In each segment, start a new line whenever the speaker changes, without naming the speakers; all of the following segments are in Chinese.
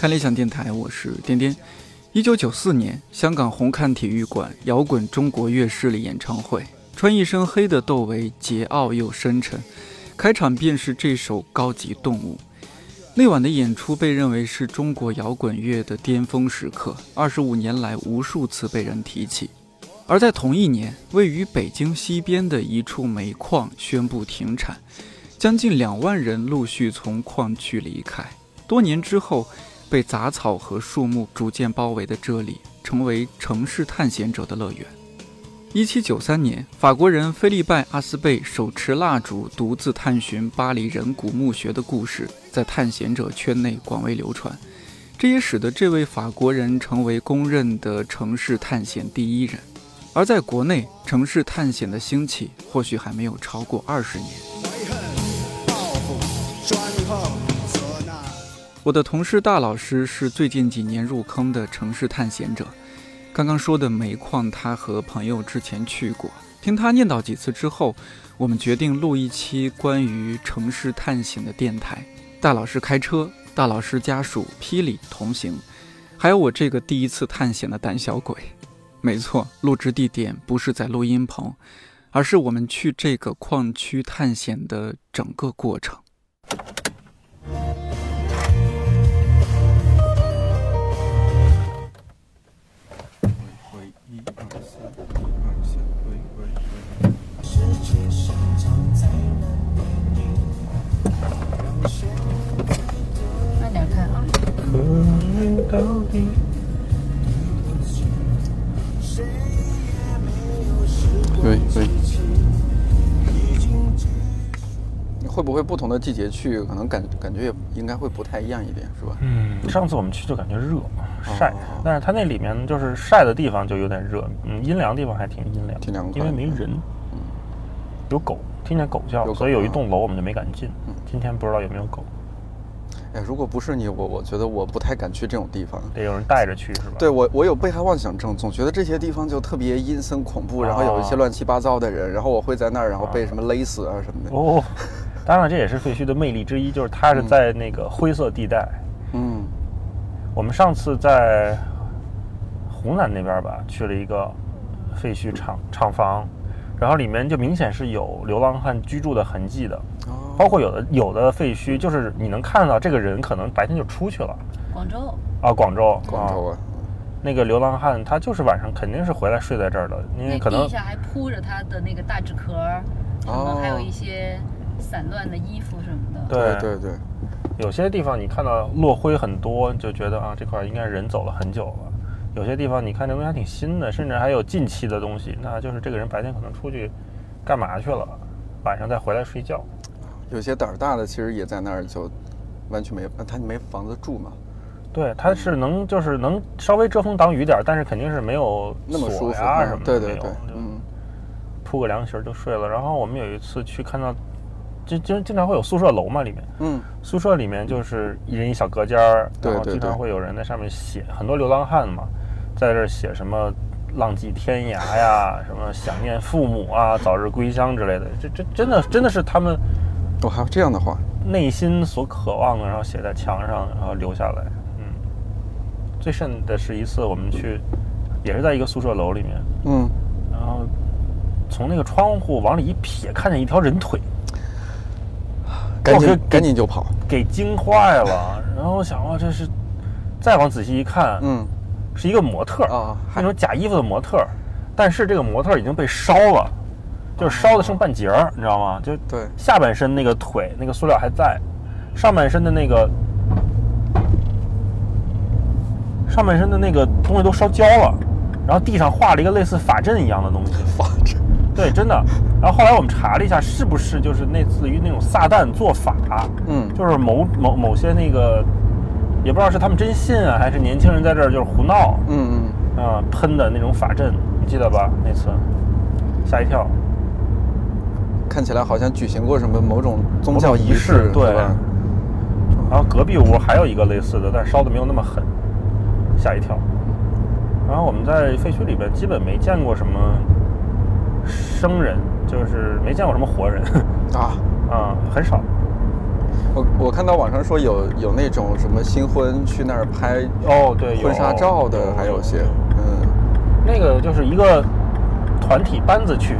看理想电台，我是颠颠。一九九四年，香港红磡体育馆摇滚中国乐势力演唱会，穿一身黑的窦唯桀骜又深沉，开场便是这首《高级动物》。那晚的演出被认为是中国摇滚乐的巅峰时刻，二十五年来无数次被人提起。而在同一年，位于北京西边的一处煤矿宣布停产，将近两万人陆续从矿区离开。多年之后，被杂草和树木逐渐包围的这里，成为城市探险者的乐园。一七九三年，法国人菲利拜·阿斯贝手持蜡烛独自探寻巴黎人骨墓穴的故事，在探险者圈内广为流传，这也使得这位法国人成为公认的城市探险第一人。而在国内，城市探险的兴起或许还没有超过二十年。我的同事大老师是最近几年入坑的城市探险者。刚刚说的煤矿，他和朋友之前去过，听他念叨几次之后，我们决定录一期关于城市探险的电台。大老师开车，大老师家属霹雳同行，还有我这个第一次探险的胆小鬼。没错，录制地点不是在录音棚，而是我们去这个矿区探险的整个过程。
慢点看啊。
对对，会不会不同的季节去，可能感感觉也应该会不太一样一点，是吧？
嗯，上次我们去就感觉热晒，但是它那里面就是晒的地方就有点热，嗯，阴凉地方还挺阴凉，
挺凉
因为没人，嗯有狗，听见狗叫，所以有一栋楼我们就没敢进。嗯今天不知道有没有狗。
哎，如果不是你，我我觉得我不太敢去这种地方。
得有人带着去是吧？
对我，我有被害妄想症，总觉得这些地方就特别阴森恐怖，然后有一些乱七八糟的人，然后我会在那儿，然后被什么勒死啊什么的。
哦，当然这也是废墟的魅力之一，就是它是在那个灰色地带。嗯，我们上次在湖南那边吧，去了一个废墟厂厂房，然后里面就明显是有流浪汉居住的痕迹的。包括有的有的废墟，就是你能看到这个人可能白天就出去了。
广州
啊，广州，
广州啊，
那个流浪汉他就是晚上肯定是回来睡在这儿的，因为可能
地下还铺着他的那个大纸壳，可能还有一些散乱的衣服什么的。
对
对对，
有些地方你看到落灰很多，就觉得啊这块应该人走了很久了。有些地方你看这东西还挺新的，甚至还有近期的东西，那就是这个人白天可能出去干嘛去了，晚上再回来睡觉。
有些胆儿大的其实也在那儿，就完全没他没房子住嘛。
对，他是能就是能稍微遮风挡雨点但是肯定是没有
那么舒服
啊什么
的。对对对，嗯，
铺个凉席就睡了。然后我们有一次去看到，就经经常会有宿舍楼嘛里面，嗯，宿舍里面就是一人一小隔间儿，然后经常会有人在上面写，很多流浪汉嘛，在这写什么浪迹天涯呀，什么想念父母啊，早日归乡之类的。这这真的真的是他们。
哦，还有这样的话，
内心所渴望的，然后写在墙上，然后留下来。嗯，最甚的是一次我们去，也是在一个宿舍楼里面。嗯，然后从那个窗户往里一瞥，看见一条人腿，
赶紧赶紧就跑，
给惊坏了。然后我想，哇，这是再往仔细一看，嗯，是一个模特啊，那种假衣服的模特，但是这个模特已经被烧了。就是烧的剩半截儿，你知道吗？就
对，
下半身那个腿那个塑料还在，上半身的那个上半身的那个东西都烧焦了，然后地上画了一个类似法阵一样的东西。
法阵？
对，真的。然后后来我们查了一下，是不是就是类似于那种撒旦做法？嗯，就是某某某些那个，也不知道是他们真信啊，还是年轻人在这儿就是胡闹。嗯嗯。啊，喷的那种法阵，你记得吧？那次吓一跳。
看起来好像举行过什么某种宗教仪式，
对？然后隔壁屋还有一个类似的，但烧的没有那么狠，吓一跳。然后我们在废墟里边基本没见过什么生人，就是没见过什么活人 啊啊，很少。
我我看到网上说有有那种什么新婚去那儿拍
哦，对，
婚纱照的，还有些，嗯，
那个就是一个团体班子去，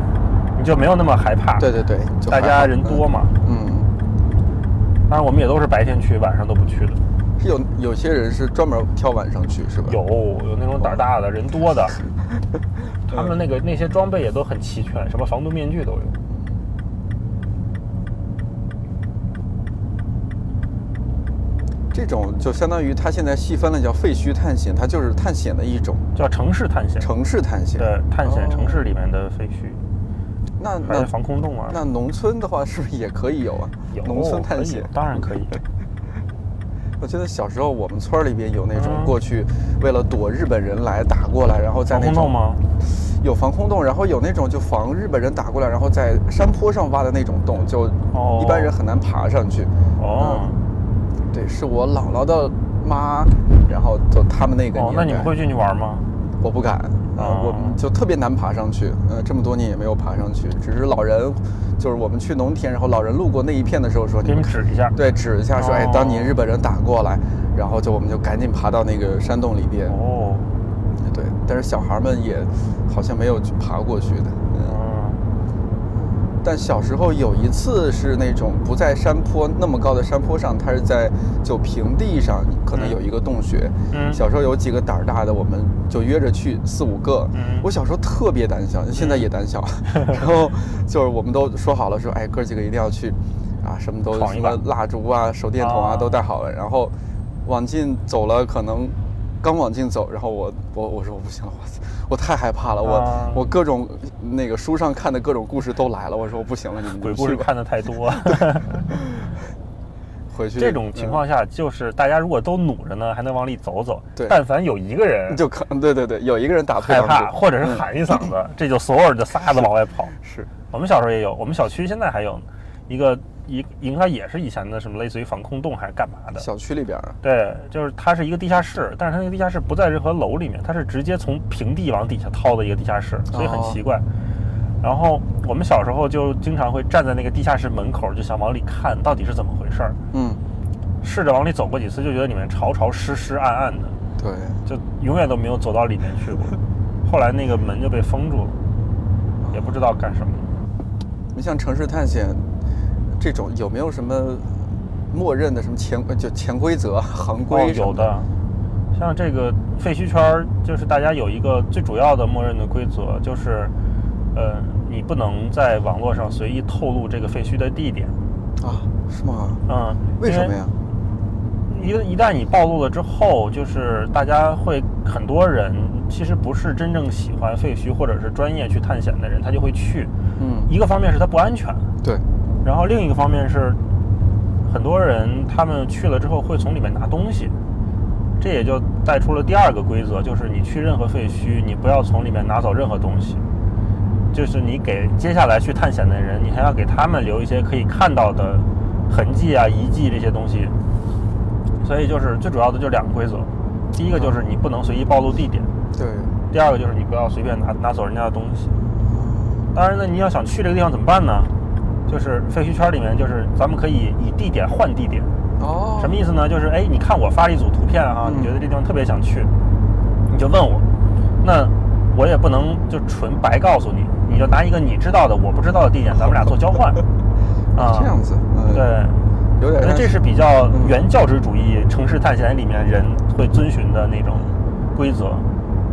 你就没有那么害怕。
对对对，
大家人多嘛。
嗯。
当然，我们也都是白天去，晚上都不去的。
是有有些人是专门挑晚上去，是吧？
有有那种胆大的人多的，他们那个那些装备也都很齐全，什么防毒面具都有。
这种就相当于它现在细分了，叫废墟探险，它就是探险的一种，
叫城市探险。
城市探险，
对，探险城市里面的废墟。
那那
防空洞啊？
那农村的话是不是也可以有啊？
有
农村探险，
当然可以。
我记得小时候我们村里边有那种过去为了躲日本人来打过来，然后在那种
吗？
有防空洞，然后有那种就防日本人打过来，然后在山坡上挖的那种洞，就一般人很难爬上去。
哦。
对，是我姥姥的妈，然后就他们那个年代。
那你们会进去玩吗？
我不敢，啊，我们就特别难爬上去，呃，这么多年也没有爬上去。只是老人，就是我们去农田，然后老人路过那一片的时候说：“
给你指一下。”
对，指一下说：“哎，当年日本人打过来。”然后就我们就赶紧爬到那个山洞里边。
哦，
对，但是小孩们也好像没有去爬过去的。但小时候有一次是那种不在山坡那么高的山坡上，它是在就平地上，可能有一个洞穴。
嗯。
小时候有几个胆儿大的，我们就约着去四五个。
嗯。
我小时候特别胆小，现在也胆小。然后就是我们都说好了，说哎哥几个一定要去，啊什么都什么蜡烛啊、手电筒啊都带好了。然后往进走了，可能刚往进走，然后我我我说我不行了，我！我太害怕了，我我各种那个书上看的各种故事都来了，我说我不行了，你们
鬼故事看的太多。
回去
这种情况下，就是大家如果都努着呢，还能往里走走。
对，
但凡有一个人
就可 对对对，有一个人打
害怕，或者是喊一嗓子，这就所有人就撒子往外跑。
是
我们小时候也有，我们小区现在还有一个。一应该也是以前的什么类似于防空洞还是干嘛的？
小区里边
对，就是它是一个地下室，但是它那个地下室不在任何楼里面，它是直接从平地往底下掏的一个地下室，所以很奇怪。然后我们小时候就经常会站在那个地下室门口，就想往里看到底是怎么回事儿。
嗯，
试着往里走过几次，就觉得里面潮潮湿湿暗暗的。
对，
就永远都没有走到里面去过。后来那个门就被封住了，也不知道干什么。
你像城市探险。这种有没有什么默认的什么潜就潜规则、行规？
有的，像这个废墟圈就是大家有一个最主要的默认的规则，就是呃，你不能在网络上随意透露这个废墟的地点。
啊？是吗？
嗯。
为什么呀？
一一旦你暴露了之后，就是大家会很多人其实不是真正喜欢废墟或者是专业去探险的人，他就会去。
嗯。
一个方面是它不安全。
对。
然后另一个方面是，很多人他们去了之后会从里面拿东西，这也就带出了第二个规则，就是你去任何废墟，你不要从里面拿走任何东西，就是你给接下来去探险的人，你还要给他们留一些可以看到的痕迹啊、遗迹这些东西。所以就是最主要的就是两个规则，第一个就是你不能随意暴露地点，
对；
第二个就是你不要随便拿拿走人家的东西。当然呢，你要想去这个地方怎么办呢？就是废墟圈里面，就是咱们可以以地点换地点。
哦，
什么意思呢？就是哎，你看我发了一组图片啊，你觉得这地方特别想去，你就问我，那我也不能就纯白告诉你，你就拿一个你知道的我不知道的地点，咱们俩做交换。
啊，这样子，
对，
有点。
那这是比较原教旨主义城市探险里面人会遵循的那种规则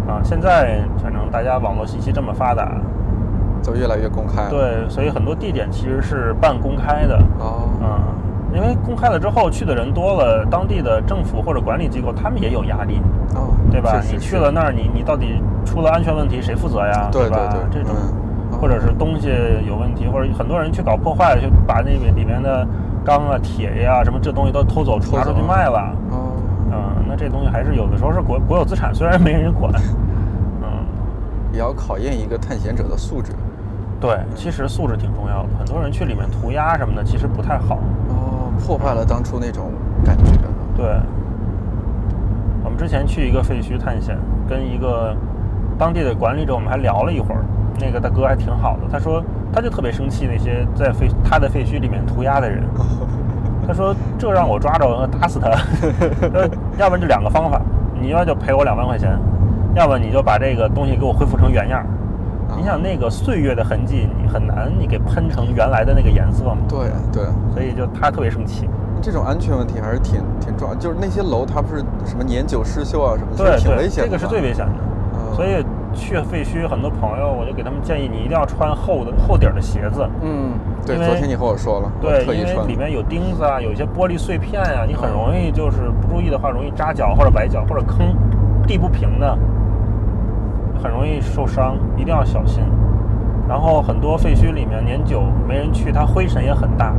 啊。现在反正大家网络信息这么发达。
就越来越公开了。
对，所以很多地点其实是半公开的。
哦，
嗯，因为公开了之后去的人多了，当地的政府或者管理机构他们也有压力。
哦，
对吧？你去了那儿，你你到底出了安全问题谁负责呀？
对
吧？
这
种，或者是东西有问题，或者很多人去搞破坏，就把那个里面的钢啊、铁呀什么这东西都偷走，拿出去卖了。
哦，
嗯，那这东西还是有的时候是国国有资产，虽然没人管。嗯，
也要考验一个探险者的素质。
对，其实素质挺重要的。很多人去里面涂鸦什么的，其实不太好。
哦，破坏了当初那种感觉。
对，我们之前去一个废墟探险，跟一个当地的管理者，我们还聊了一会儿。那个大哥还挺好的，他说他就特别生气那些在废他的废墟里面涂鸦的人。他说这让我抓着打死他，要不然就两个方法，你要就赔我两万块钱，要不你就把这个东西给我恢复成原样。你想那个岁月的痕迹，你很难你给喷成原来的那个颜色嘛？
对对，
所以就他特别生气。
这种安全问题还是挺挺重要，就是那些楼它不是什么年久失修啊什么，
对，
挺危险
的。这个是最危险的。所以去废墟，很多朋友我就给他们建议，你一定要穿厚的厚底儿的鞋子。
嗯，对，昨天你和我说了，
对，因为里面有钉子啊，有一些玻璃碎片啊，你很容易就是不注意的话，容易扎脚或者崴脚或者坑，地不平的，很容易受伤，一定要小心。然后很多废墟里面年久没人去，它灰尘也很大，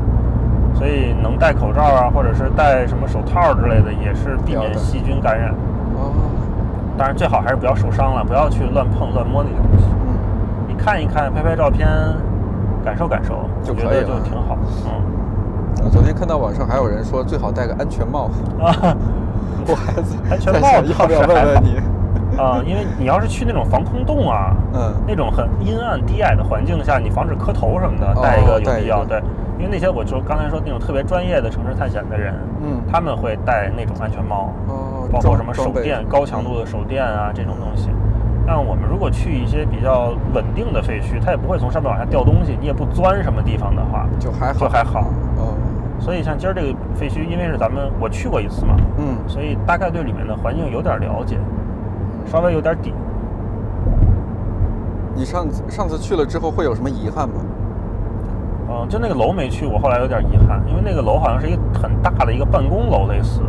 所以能戴口罩啊，或者是戴什么手套之类的，也是避免细菌感染。哦。当然最好还是不要受伤了，不要去乱碰乱摸那些东西。嗯。你看一看，拍拍照片，感受感受，
就
觉得就挺好。嗯。
我昨天看到网上还有人说最好戴个安全帽。啊。我
安全帽
要不要问问你？
啊，因为你要是去那种防空洞啊，嗯，那种很阴暗低矮的环境下，你防止磕头什么的，戴一个有必要。对，因为那些我就刚才说那种特别专业的城市探险的人，嗯，他们会戴那种安全帽，哦，包括什么手电、高强度的手电啊这种东西。但我们如果去一些比较稳定的废墟，它也不会从上面往下掉东西，你也不钻什么地方的话，
就还好，
就还好。哦，所以像今儿这个废墟，因为是咱们我去过一次嘛，嗯，所以大概对里面的环境有点了解。稍微有点底。
你上次上次去了之后会有什么遗憾吗？
嗯，就那个楼没去，我后来有点遗憾，因为那个楼好像是一个很大的一个办公楼，类似。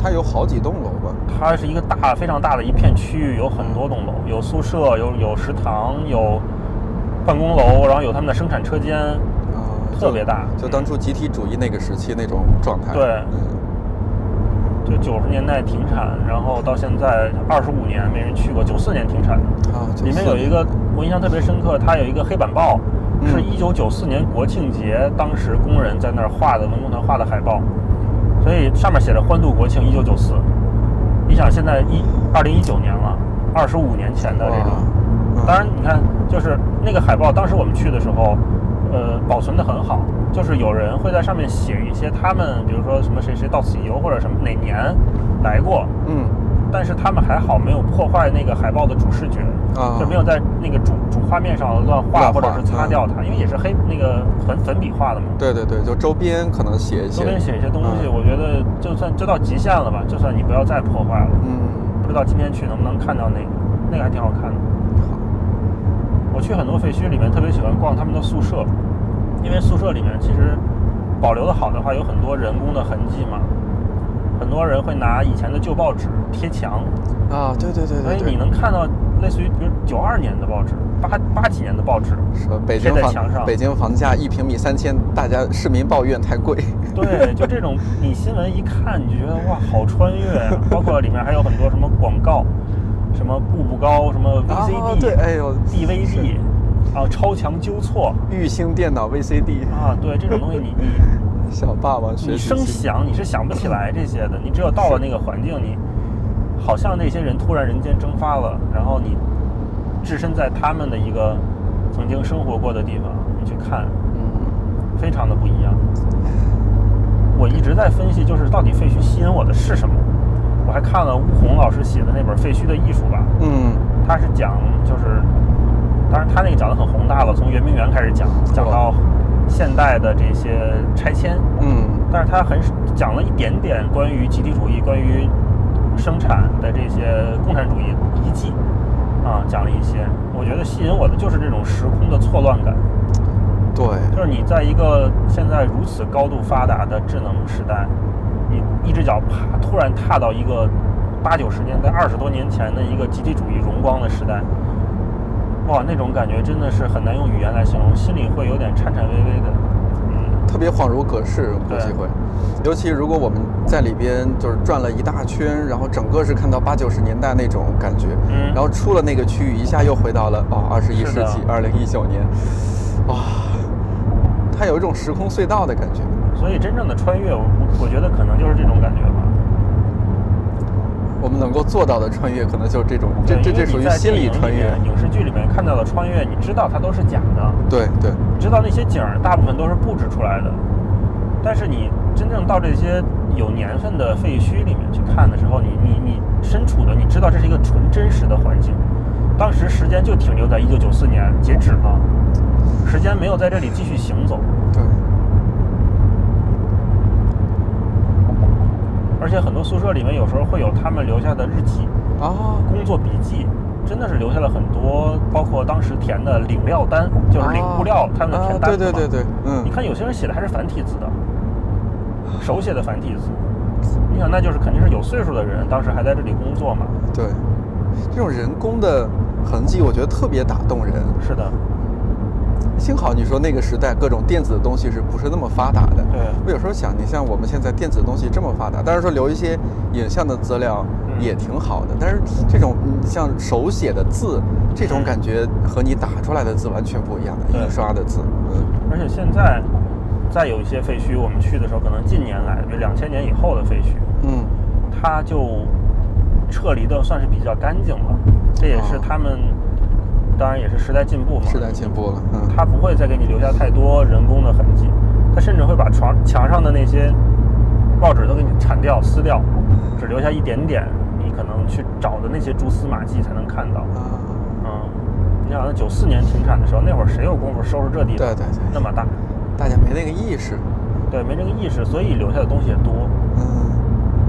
它有好几栋楼吧？
它是一个大非常大的一片区域，有很多栋楼，有宿舍，有有食堂，有办公楼，然后有他们的生产车间，啊，特别大，
就当初集体主义那个时期那种状态。
对。就九十年代停产，然后到现在二十五年没人去过。九四年停产的啊，里面有一个我印象特别深刻，它有一个黑板报，是一九九四年国庆节当时工人在那儿画的文工团画的海报，所以上面写着“欢度国庆一九九四”。你想现在一二零一九年了，二十五年前的这种，当然你看就是那个海报，当时我们去的时候。呃，保存的很好，就是有人会在上面写一些他们，比如说什么谁谁到此一游或者什么哪年来过，嗯，但是他们还好没有破坏那个海报的主视觉，啊，就没有在那个主主画面上乱画或者是擦掉它，因为也是黑那个粉粉笔画的嘛。
对对对，就周边可能写一些，
周边写一些东西，我觉得就算就到极限了吧，就算你不要再破坏了，嗯，不知道今天去能不能看到那个，那个还挺好看的。我去很多废墟里面，特别喜欢逛他们的宿舍，因为宿舍里面其实保留的好的话，有很多人工的痕迹嘛。很多人会拿以前的旧报纸贴墙
啊，对对对对，
所以你能看到类似于比如九二年的报纸、八八几年的报纸，
说北京
房
北京房价一平米三千，大家市民抱怨太贵。
对，就这种你新闻一看，你就觉得哇，好穿越啊！包括里面还有很多什么广告。什么步步高，什么 VCD，
对，哎呦
，DVD，啊，超强纠错，
玉兴电脑 VCD，
啊，对，这种东西你你
小霸王学
你声响你是想不起来这些的，你只有到了那个环境，你好像那些人突然人间蒸发了，然后你置身在他们的一个曾经生活过的地方，你去看，嗯，非常的不一样。我一直在分析，就是到底废墟吸引我的是什么？我还看了吴红老师写的那本《废墟的艺术》吧，嗯，他是讲就是，当然他那个讲的很宏大了，从圆明园开始讲，讲到现代的这些拆迁，嗯，但是他很讲了一点点关于集体主义、关于生产的这些共产主义遗迹，啊，讲了一些。我觉得吸引我的就是这种时空的错乱感，
对，
就是你在一个现在如此高度发达的智能时代。你一只脚啪突然踏到一个八九十年代、二十多年前的一个集体主义荣光的时代，哇，那种感觉真的是很难用语言来形容，心里会有点颤颤巍巍的，
嗯，特别恍如隔世，有机会。尤其如果我们在里边就是转了一大圈，然后整个是看到八九十年代那种感觉，嗯，然后出了那个区域，一下又回到了哦二十一世纪二零一九年，哇，它有一种时空隧道的感觉。
所以，真正的穿越，我我觉得可能就是这种感觉吧。
我们能够做到的穿越，可能就是这种，这这这属于心理穿越。
影视剧里面看到的穿越，你知道它都是假的。
对对。
你知道那些景儿大部分都是布置出来的，但是你真正到这些有年份的废墟里面去看的时候，你你你身处的，你知道这是一个纯真实的环境。当时时间就停留在一九九四年截止了，时间没有在这里继续行走。
对。
而且很多宿舍里面有时候会有他们留下的日记
啊，
工作笔记，真的是留下了很多，包括当时填的领料单，就是领物料他们的填单
子对对对对，
嗯。你看有些人写的还是繁体字的，手写的繁体字。你想，那就是肯定是有岁数的人，当时还在这里工作嘛。
对，这种人工的痕迹，我觉得特别打动人。
是的。
幸好你说那个时代各种电子的东西是不是那么发达的？
对。
我有时候想，你像我们现在电子的东西这么发达，当然说留一些影像的资料也挺好的。但是这种像手写的字，这种感觉和你打出来的字完全不一样的，印刷的字。
嗯。而且现在再有一些废墟，我们去的时候，可能近年来，就两千年以后的废墟，
嗯，
它就撤离的算是比较干净了。这也是他们。当然也是时代进步嘛，
时代进步了，嗯，
他不会再给你留下太多人工的痕迹，它甚至会把床墙上的那些报纸都给你铲掉、撕掉，只留下一点点你可能去找的那些蛛丝马迹才能看到。嗯，你想，那九四年停产的时候，那会儿谁有功夫收拾这地方？
对对对，
那么大，
大家没那个意识，
对，没这个意识，所以留下的东西也多。
嗯，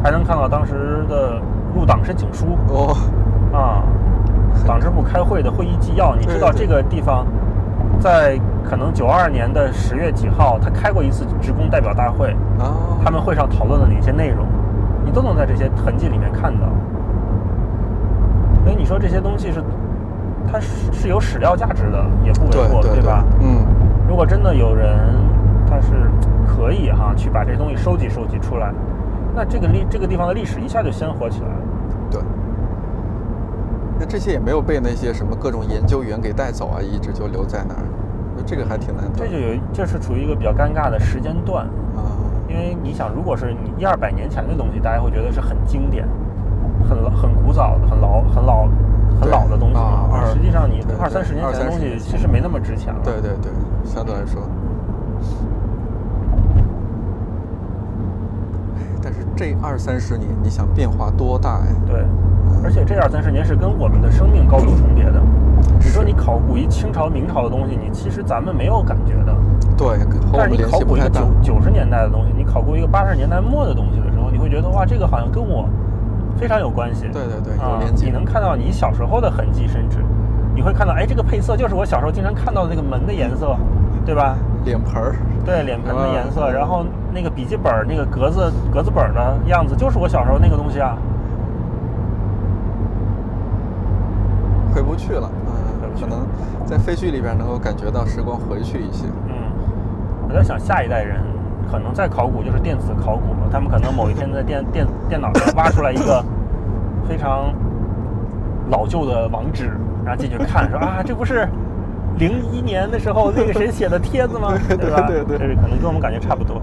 还能看到当时的入党申请书。
哦，
啊。党支部开会的会议纪要，你知道这个地方，在可能九二年的十月几号，他开过一次职工代表大会
啊，
他们会上讨论了哪些内容，你都能在这些痕迹里面看到。所以你说这些东西是，它是是有史料价值的，也不为过，
对
吧？
嗯，
如果真的有人他是可以哈去把这东西收集收集出来，那这个历这个地方的历史一下就鲜活起来了。
对。那这些也没有被那些什么各种研究员给带走啊，一直就留在那儿，这个还挺难得。
这就有，这是处于一个比较尴尬的时间段
啊。
因为你想，如果是你一二百年前的东西，大家会觉得是很经典、很很古早的、很老、很老、很老的东西
啊。
实际上，你二三十年前的东西其实没那么值钱了。
对对对，相对来说。但是这二三十年，你想变化多大呀？
对。而且这二三十年是跟我们的生命高度重叠的。你说你考古一清朝、明朝的东西，你其实咱们没有感觉的。
对，
但是你考古一个九九十年代的东西，你考古一个八十年代末的东西的时候，你会觉得哇，这个好像跟我非常有关系。
对对对，
有
连接。
你能看到你小时候的痕迹，甚至你会看到，哎，这个配色就是我小时候经常看到的那个门的颜色，对吧？
脸盆儿。
对，脸盆的颜色。然后那个笔记本那个格子格子本的样子，就是我小时候那个东西啊。
回不去了，嗯，可能在废墟里边能够感觉到时光回去一些。
嗯，我在想下一代人可能在考古就是电子考古了，他们可能某一天在电 电电脑上挖出来一个 非常老旧的网址，然后进去看，说啊，这不是零一年的时候那个谁写的帖子吗？
对
吧？
对对，
这可能跟我们感觉差不多。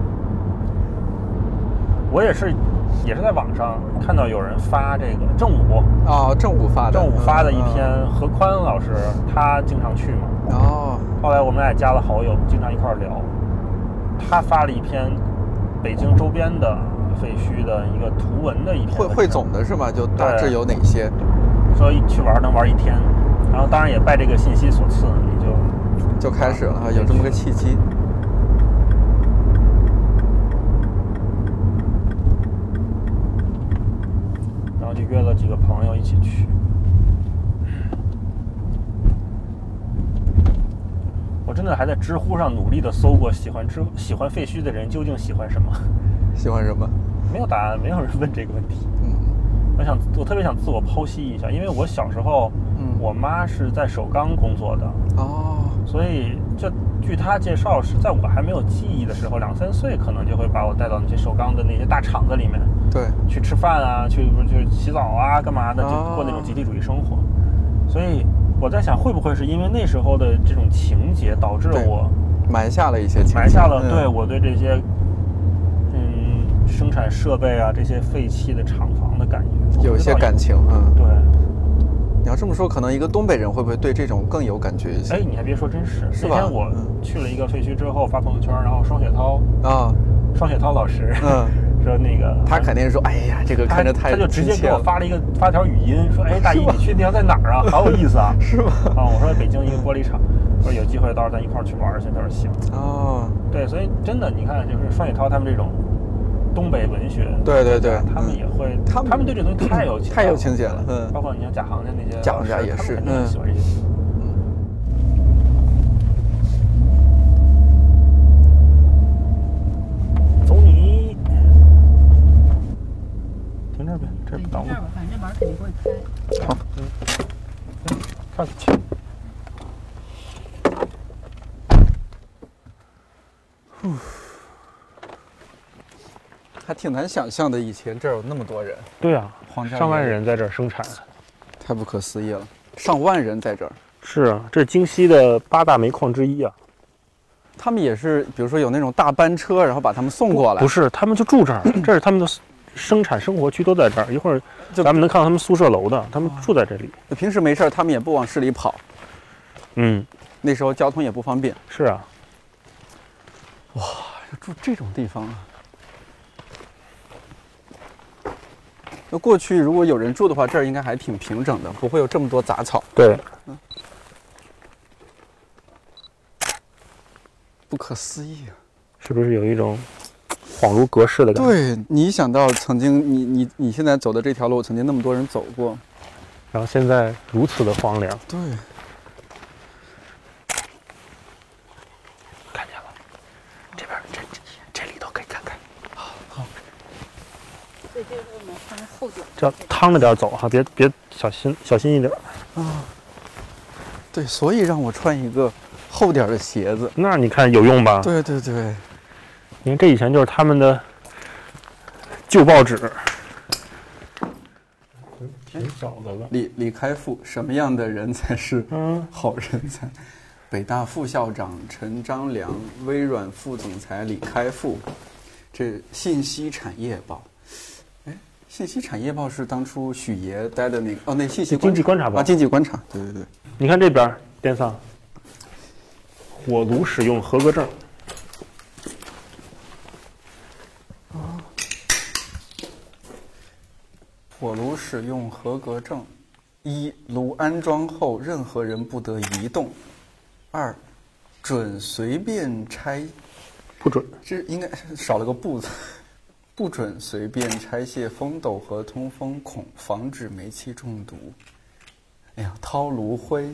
我也是。也是在网上看到有人发这个正午
啊，正午发的
正午发的一篇何宽老师，他经常去嘛。
哦。
后来我们俩加了好友，经常一块聊。他发了一篇北京周边的废墟的一个图文的一篇。
汇汇总的是吗？就大致有哪些？
说去玩能玩一天，然后当然也拜这个信息所赐，你
就就开始了，有这么个契机。
约了几个朋友一起去。我真的还在知乎上努力的搜过喜欢知喜欢废墟的人究竟喜欢什么？
喜欢什么？
没有答案，没有人问这个问题。
嗯，
我想我特别想自我剖析一下，因为我小时候，
嗯，
我妈是在首钢工作的。
哦。
所以，就据她介绍，是在我还没有记忆的时候，两三岁可能就会把我带到那些首钢的那些大厂子里面。
对，
去吃饭啊，去去洗澡啊，干嘛的，就过那种集体主义生活。所以我在想，会不会是因为那时候的这种情节，导致了我
埋下了一些
埋下了对我对这些嗯生产设备啊这些废弃的厂房的感觉，
有一些感情，嗯，
对。
你要这么说，可能一个东北人会不会对这种更有感觉一些？
哎，你还别说，真是。
是
吧？那天我去了一个废墟之后，发朋友圈，然后双雪涛啊，双雪涛老师，嗯，说那个
他肯定说，哎呀，这个看着太
他就直接给我发了一个发条语音，说，哎，大姨，你去地方在哪儿啊？好有意思啊，
是吗？
啊，我说北京一个玻璃厂，说有机会到时候咱一块儿去玩去。他说行。哦，对，所以真的，你看，就是双雪涛他们这种。东北文学，
对对对，
他们也会，他们他们对这东西太有
太有情节了，嗯，
包括你像贾行家那些，
贾行家也是，
嗯，喜欢这些，嗯。走你，停这边，这不挡
路。这吧，反正这门肯定会开。好，
嗯。
还挺难想象的，以前这儿有那么多人。
对啊，上万人在这儿生产，
太不可思议了。上万人在这儿。
是啊，这是京西的八大煤矿之一啊。
他们也是，比如说有那种大班车，然后把他们送过来。
不是，他们就住这儿，这是他们的生产生活区，都在这儿。一会儿就咱们能看到他们宿舍楼的，他们住在这里。
平时没事儿，他们也不往市里跑。
嗯，
那时候交通也不方便。
是啊。
哇，住这种地方啊！那过去如果有人住的话，这儿应该还挺平整的，不会有这么多杂草。
对，嗯
不可思议啊！
是不是有一种恍如隔世的感
觉？对你想到曾经你你你现在走的这条路，曾经那么多人走过，
然后现在如此的荒凉。
对。
看见了这边这这这里都可以看看。
好，好。
这
趟着点走哈，别别小心小心一点啊。
对，所以让我穿一个厚点的鞋子。
那你看有用吧？
对对对，
你看这以前就是他们的旧报纸。挺早的了。
李李开复，什么样的人才是好人才？北大副校长陈章良，微软副总裁李开复，这信息产业报。哎信息产业报是当初许爷待的那个哦，那信息
经济观察报
啊，经济观察，对对对。
你看这边电商，火炉使用合格证。
火炉使用合格证：一、炉安装后任何人不得移动；二、准随便拆，
不准，
这应该少了个不字。不准随便拆卸风斗和通风孔，防止煤气中毒。哎呀，掏炉灰，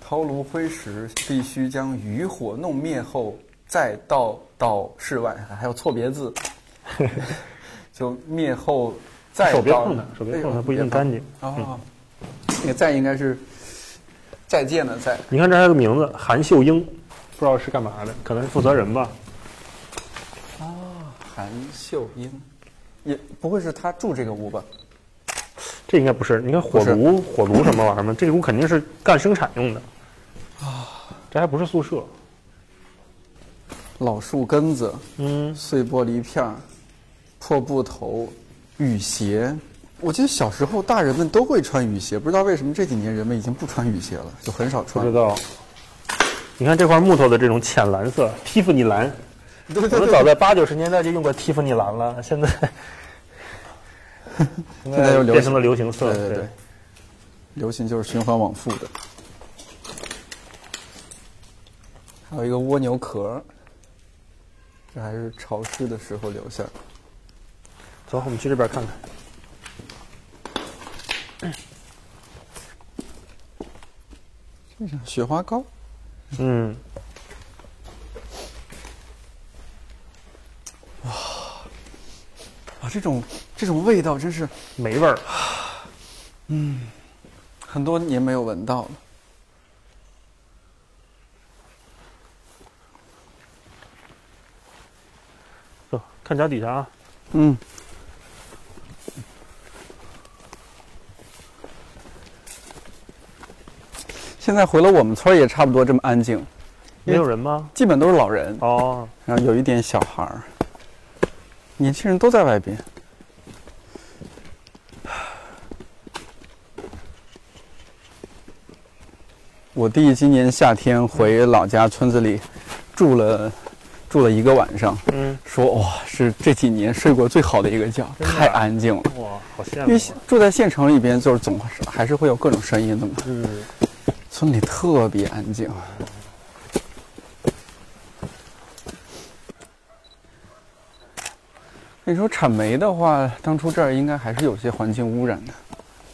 掏炉灰时必须将余火弄灭后再倒到室外，还有错别字，就灭后再
手别碰它，手别碰它不一定干净。
哦，那个再应该是再见的再。
你看这还有个名字韩秀英，不知道是干嘛的，可能是负责人吧。
哦韩秀英，也不会是他住这个屋吧？
这应该不是。你看火炉，火炉什么玩意儿吗？这屋肯定是干生产用的啊。这还不是宿舍。
老树根子，嗯，碎玻璃片破布头，雨鞋。我记得小时候大人们都会穿雨鞋，不知道为什么这几年人们已经不穿雨鞋了，就很少穿。
不知道。你看这块木头的这种浅蓝色，蒂芙尼蓝。我们早在八九十年代就用过蒂芙尼蓝了，现在
现在又
变成了流行色。
对对对，流行就是循环往复的。还有一个蜗牛壳，这还是潮湿的时候留下。
走，我们去这边看
看。这是雪花膏。
嗯。哇！
啊这种这种味道真是
没味儿，
嗯，很多年没有闻到了。
走，看脚底下啊。
嗯。现在回了我们村也差不多这么安静，
没有人吗？
基本都是老人
哦，
然后有一点小孩儿。年轻人都在外边。我弟今年夏天回老家村子里住了住了一个晚上，嗯，说哇是这几年睡过最好的一个觉，太安静了，
哇，好羡慕。
因为住在县城里边，就是总是还是会有各种声音的嘛，嗯，村里特别安静。你说产煤的话，当初这儿应该还是有些环境污染的，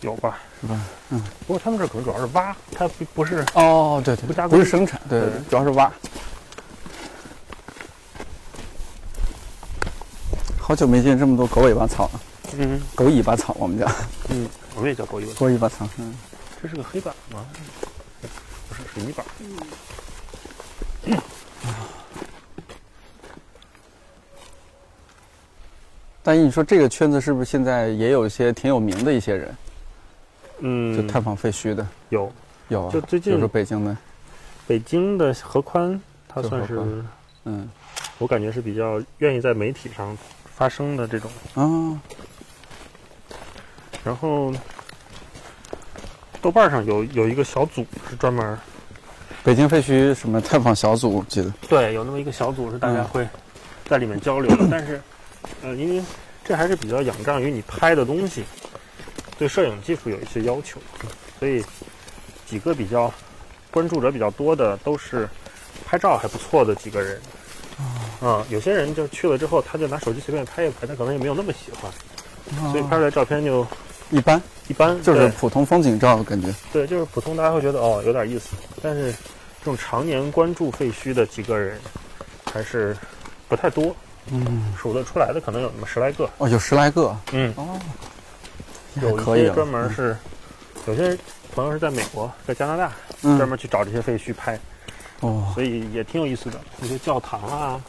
有吧？
是吧？
嗯。不过他们这可能主要是挖，它不不是
哦，对对，
不加
工，不是生产，对对，主要是挖。好久没见这么多狗尾巴草了。嗯。狗尾巴草，我们家。
嗯，我们也叫狗尾巴。
狗尾巴草。嗯。
这是个黑板吗？不是水泥板。
嗯。大姨，你说这个圈子是不是现在也有一些挺有名的一些人？嗯，就探访废墟的，
有
有啊。
就最近，
比如说北京的，
北京的何宽，他算是，嗯，我感觉是比较愿意在媒体上发声的这种啊。然后，豆瓣上有有一个小组是专门
北京废墟什么探访小组，记得
对，有那么一个小组是大家会在里面交流，的，但是。呃，因为这还是比较仰仗于你拍的东西，对摄影技术有一些要求，所以几个比较关注者比较多的都是拍照还不错的几个人。啊，有些人就去了之后，他就拿手机随便拍一拍，他可能也没有那么喜欢，所以拍出来照片就
一般
一般，
就是普通风景照感觉。
对，就是普通，大家会觉得哦有点意思，但是这种常年关注废墟的几个人还是不太多。嗯，数得出来的可能有那么十来个
哦，有十来个。嗯哦，
有一些专门是，有些朋友是在美国，在加拿大，专门去找这些废墟拍。哦，所以也挺有意思的，那些教堂啊，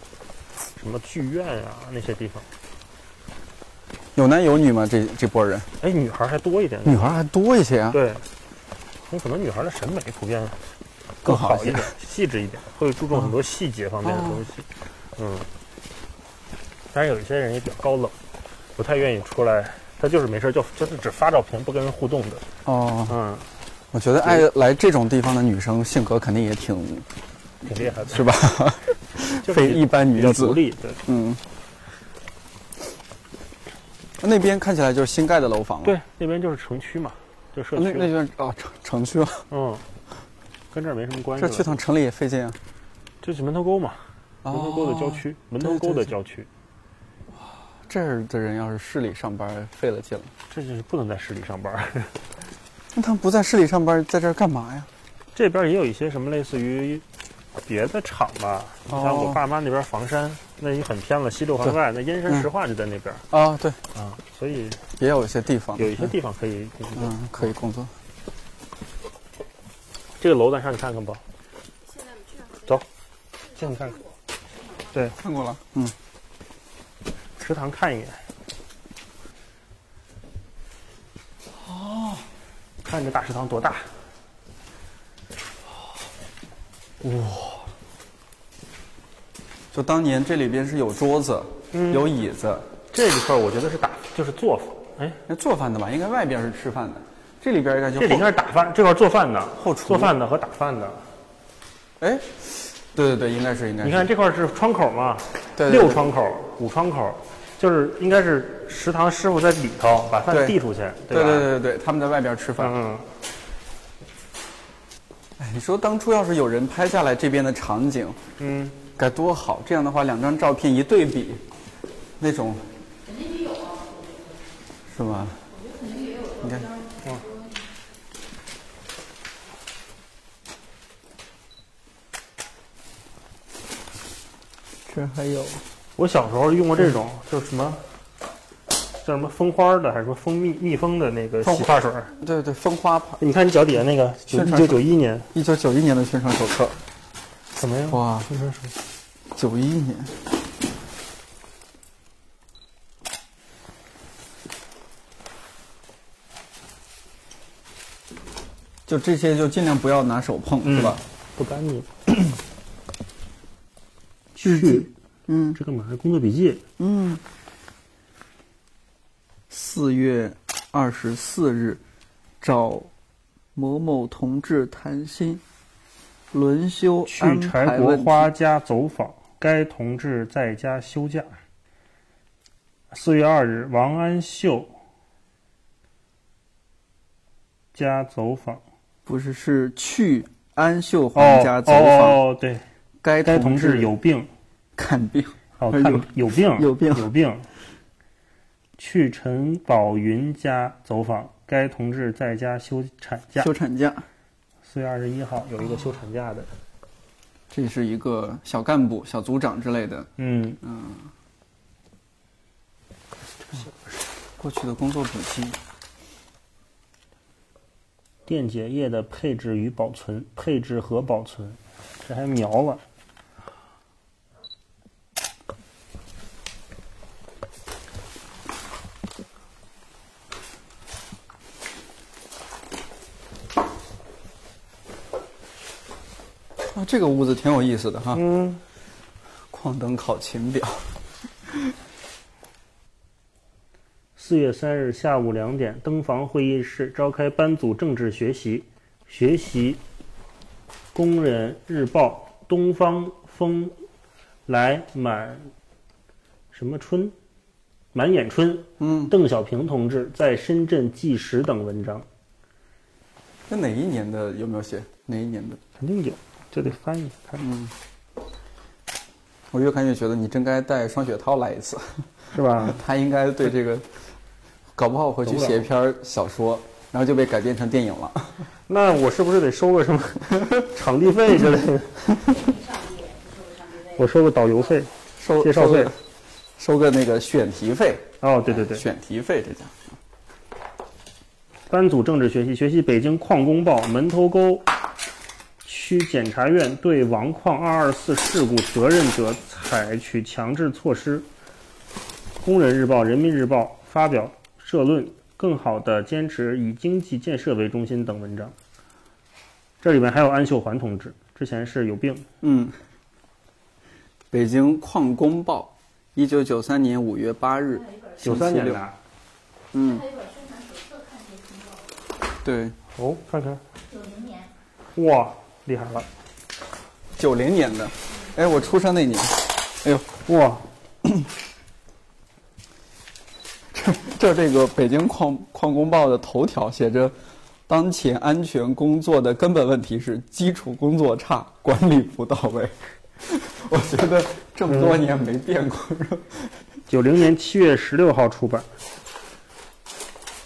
什么剧院啊，那些地方。
有男有女吗？这这波人？
哎，女孩还多一点。
女孩还多一些啊？
对，可能女孩的审美普遍
更好
一点，细致一点，会注重很多细节方面的东西。嗯。当然，有一些人也比较高冷，不太愿意出来。他就是没事就就是只发照片，不跟人互动的。哦，嗯，
我觉得爱来这种地方的女生性格肯定也挺
挺厉害的，
是吧？非一般女子，
独立，对，嗯。
那边看起来就是新盖的楼房了
对，那边就是城区嘛，就社区。那
那边啊，城城区啊。
嗯，跟这儿没什么关系。
这去趟城里也费劲啊。
这是门头沟嘛？门头沟的郊区，门头沟的郊区。
这儿的人要是市里上班，费了劲了。
这就是不能在市里上班。
那他们不在市里上班，在这儿干嘛呀？
这边也有一些什么类似于别的厂吧。你像我爸妈那边房山，那也很偏了，西六环外，那燕山石化就在那边。
啊，对，
啊，所以
也有一些地方，
有一些地方可以，
嗯，可以工作。
这个楼咱上去看看吧。走，进去看看。对，
看过了，嗯。
食堂看一眼。哦，看这大食堂多大！
哇！就当年这里边是有桌子，有椅子。
这一块我觉得是打，就是做饭。
哎，那做饭的吧？应该外边是吃饭的，这里边应该就
这里应该是打饭，这块做饭的，后厨做饭的和打饭的。
哎，对对对，应该是应该是。
你看这块是窗口嘛？
对，
六窗口，五窗口。就是应该是食堂师傅在里头把饭递出去，
对对对对他们在外边吃饭。嗯。哎，你说当初要是有人拍下来这边的场景，嗯，该多好！这样的话，两张照片一对比，那种。肯定有啊。是吗？我觉得肯定也有。你看，这还有。
我小时候用过这种，就是什么叫什么蜂花的，还是说蜂蜜蜜蜂的那个洗发水？
对对，蜂花牌。
你看你脚底下那个，一九九一年，
一九九一年的宣传手册，
怎么样？
哇，宣传手册九一年，就这些，就尽量不要拿手碰，是吧？
不干净。去。嗯，这干嘛？工作笔记。嗯，
四月二十四日，找某某同志谈心。轮休
去柴国花家走访，该同志在家休假。四月二日，王安秀家走访，
不是是去安秀花家走访。
哦，对，
该
该同志有病，
看病。
哦，看有病，
有病，
有病。去陈宝云家走访，该同志在家休产假。
休产假。
四月二十一号有一个休产假的，
这是一个小干部、小组长之类的。
嗯
嗯。过去的工作笔记。
电解液的配置与保存，配置和保存，这还描了。
这个屋子挺有意思的哈。
嗯。
矿灯考勤表。
四月三日下午两点，登房会议室召开班组政治学习，学习《工人日报》东方风来满什么春，满眼春。
嗯。
邓小平同志在深圳纪实等文章。
那哪一年的？有没有写哪一年的？
肯定有。这得翻译看。
嗯，我越看越觉得你真该带双雪涛来一次，
是吧？
他应该对这个，搞不好回去写一篇小说，然后就被改编成电影了。
那我是不是得收个什么场地费之类的？我收个导游费，
收
介绍费，
收个那个选题费。
哦，对对对，
选题费这叫。
班组政治学习，学习北京矿工报门头沟。区检察院对王矿二二四事故责任者采取强制措施。工人日报、人民日报发表社论，更好的坚持以经济建设为中心等文章。这里面还有安秀环同志，之前是有病。
嗯。北京矿工报，一九九三年五月八日，
九三年的。
嗯。对。
哦，看看。
九零年。
哇。厉害了，
九零年的，哎，我出生那年，哎呦，
哇，
这这这个北京矿矿工报的头条写着，当前安全工作的根本问题是基础工作差，管理不到位。我觉得这么多年没变过。
九零年七月十六号出版，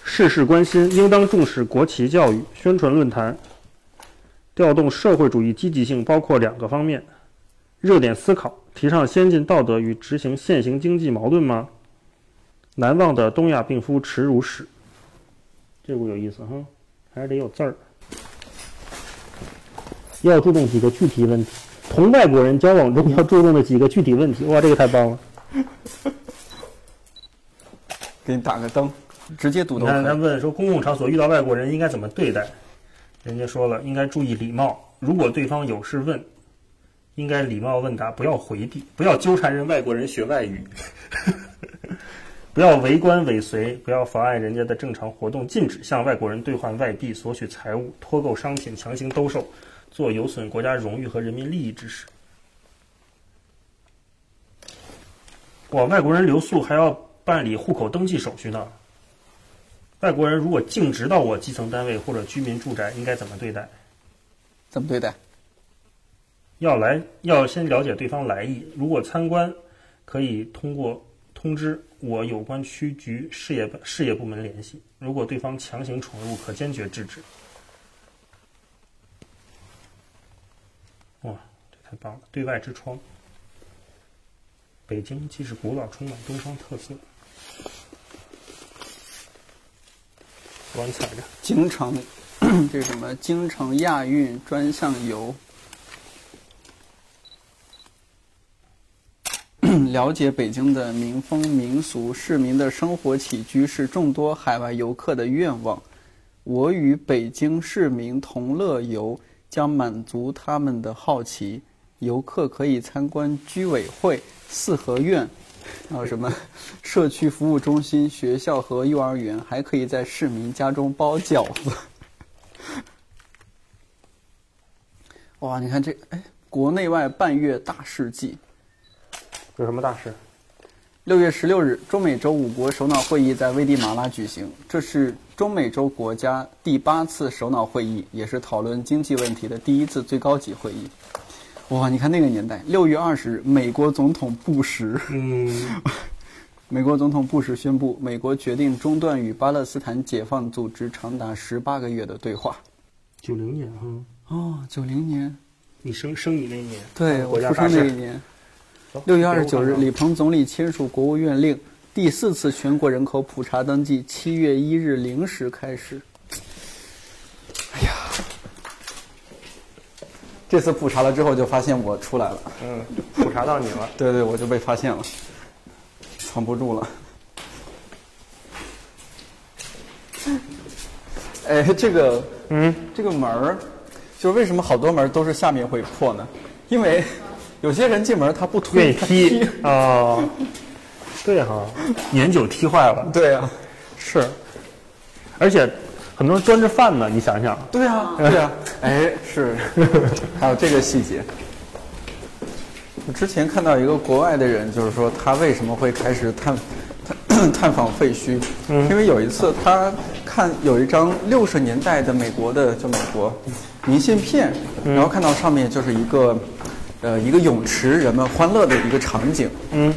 事事关心，应当重视国旗教育宣传论坛。调动社会主义积极性包括两个方面：热点思考，提倡先进道德与执行现行经济矛盾吗？难忘的东亚病夫耻辱史，这个有意思哈，还是得有字儿。要注重几个具体问题，同外国人交往中要注重的几个具体问题。哇，这个太棒了！
给你打个灯，直接读。
你看他问说，公共场所遇到外国人应该怎么对待？人家说了，应该注意礼貌。如果对方有事问，应该礼貌问答，不要回避，不要纠缠人外国人学外语，不要围观尾随，不要妨碍人家的正常活动，禁止向外国人兑换外币、索取财物、托购商品、强行兜售，做有损国家荣誉和人民利益之事。哇，外国人留宿还要办理户口登记手续呢。外国人如果径直到我基层单位或者居民住宅，应该怎么对待？
怎么对待？
要来要先了解对方来意。如果参观，可以通过通知我有关区局事业事业部门联系。如果对方强行闯入，可坚决制止。哇，这太棒了！对外之窗。北京既是古老，充满东方特色。观彩的
京城，这什么？京城亚运专项游，了解北京的民风民俗，市民的生活起居是众多海外游客的愿望。我与北京市民同乐游将满足他们的好奇。游客可以参观居委会、四合院。还有什么社区服务中心、学校和幼儿园，还可以在市民家中包饺子。哇，你看这，哎，国内外半月大事记，
有什么大事？
六月十六日，中美洲五国首脑会议在危地马拉举行，这是中美洲国家第八次首脑会议，也是讨论经济问题的第一次最高级会议。哇，你看那个年代，六月二十日，美国总统布什，嗯，美国总统布什宣布，美国决定中断与巴勒斯坦解放组织长达十八个月的对话。
九零年哈。
哦，九零年，
你生生你那一年，
对我出生那一年。六月二十九日，李鹏总理签署国务院令，第四次全国人口普查登记七月一日零时开始。哎呀，这次普查了之后，就发现我出来了。
嗯，普查到你了。
对对，我就被发现了，藏不住了。哎，这个，嗯，这个门儿。就是为什么好多门都是下面会破呢？因为有些人进门他不推，
踢啊，对哈，年久踢坏了。
对啊，
是，而且很多人端着饭呢，你想想。
对啊，对啊，哎，是，还有这个细节。我之前看到一个国外的人，就是说他为什么会开始探探 探访废墟？嗯，因为有一次他看有一张六十年代的美国的，就美国。明信片，然后看到上面就是一个，呃，一个泳池，人们欢乐的一个场景。嗯，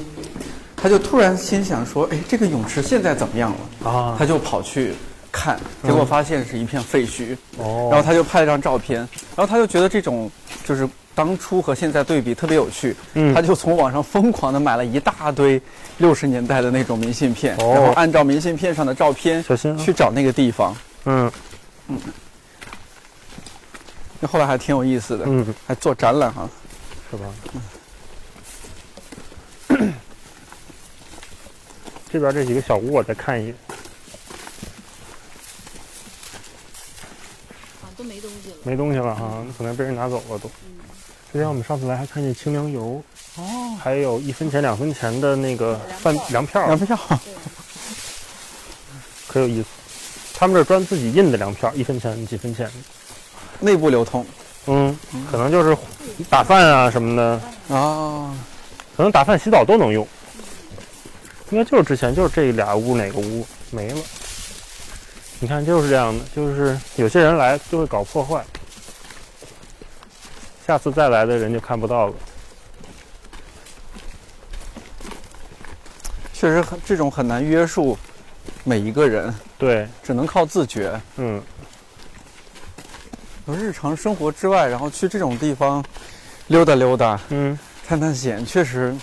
他就突然心想说：“哎，这个泳池现在怎么样了？”啊，他就跑去看，结果发现是一片废墟。哦，然后他就拍了张照片，然后他就觉得这种就是当初和现在对比特别有趣。嗯，他就从网上疯狂的买了一大堆六十年代的那种明信片，然后按照明信片上的照片去找那个地方。嗯，嗯。那后来还挺有意思的，嗯，还做展览哈，
是吧？嗯这边这几个小屋，我再看一眼。
啊，都没东西了。
哈，可能被人拿走了都。之前我们上次来还看见清凉油，哦，还有一分钱、两分钱的那个饭粮票，
粮票，
可有意思。他们这专自己印的粮票，一分钱、几分钱。
内部流通，
嗯，可能就是打饭啊什么的啊，可能打饭洗澡都能用。应该就是之前就是这俩屋哪个屋没了？你看就是这样的，就是有些人来就会搞破坏，下次再来的人就看不到了。
确实很这种很难约束每一个人，
对，
只能靠自觉。嗯。从日常生活之外，然后去这种地方溜达溜达，嗯，探探险，确实，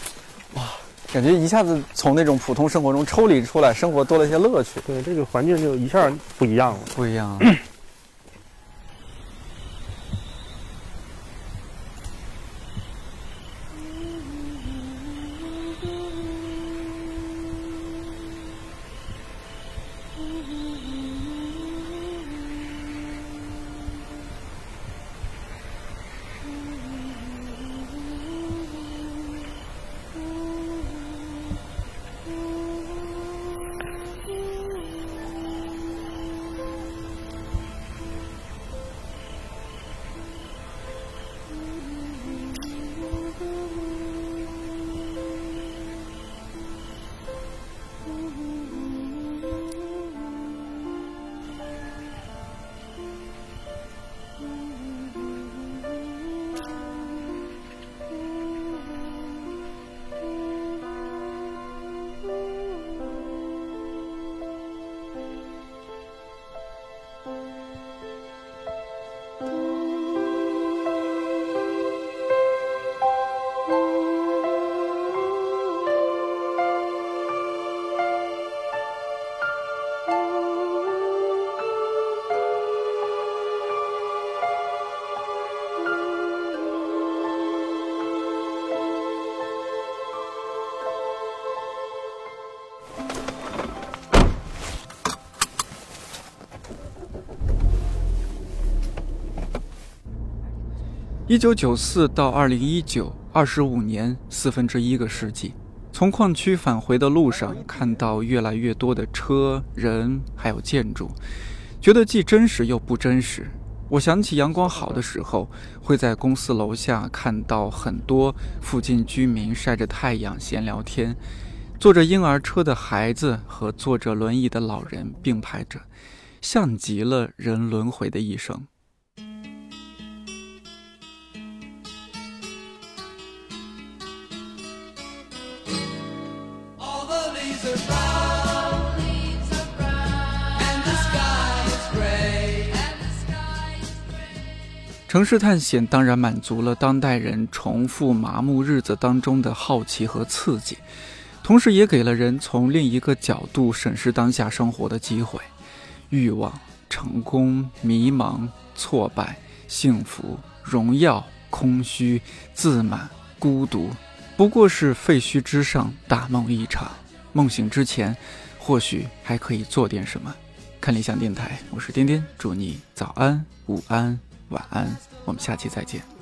哇，感觉一下子从那种普通生活中抽离出来，生活多了一些乐趣。
对，这个环境就一下不一样了，
不一样。一九九四到二零一九，二十五年四分之一个世纪。从矿区返回的路上，看到越来越多的车、人，还有建筑，觉得既真实又不真实。
我想起阳光好的时候，会在公司楼下看到很多附近居民晒着太阳闲聊天，坐着婴儿车的孩子和坐着轮椅的老人并排着，像极了人轮回的一生。城市探险当然满足了当代人重复麻木日子当中的好奇和刺激，同时也给了人从另一个角度审视当下生活的机会。欲望、成功、迷茫、挫败、幸福、荣耀、空虚、自满、孤独，不过是废墟之上大梦一场。梦醒之前，或许还可以做点什么。看理想电台，我是颠颠，祝你早安、午安。晚安，我们下期再见。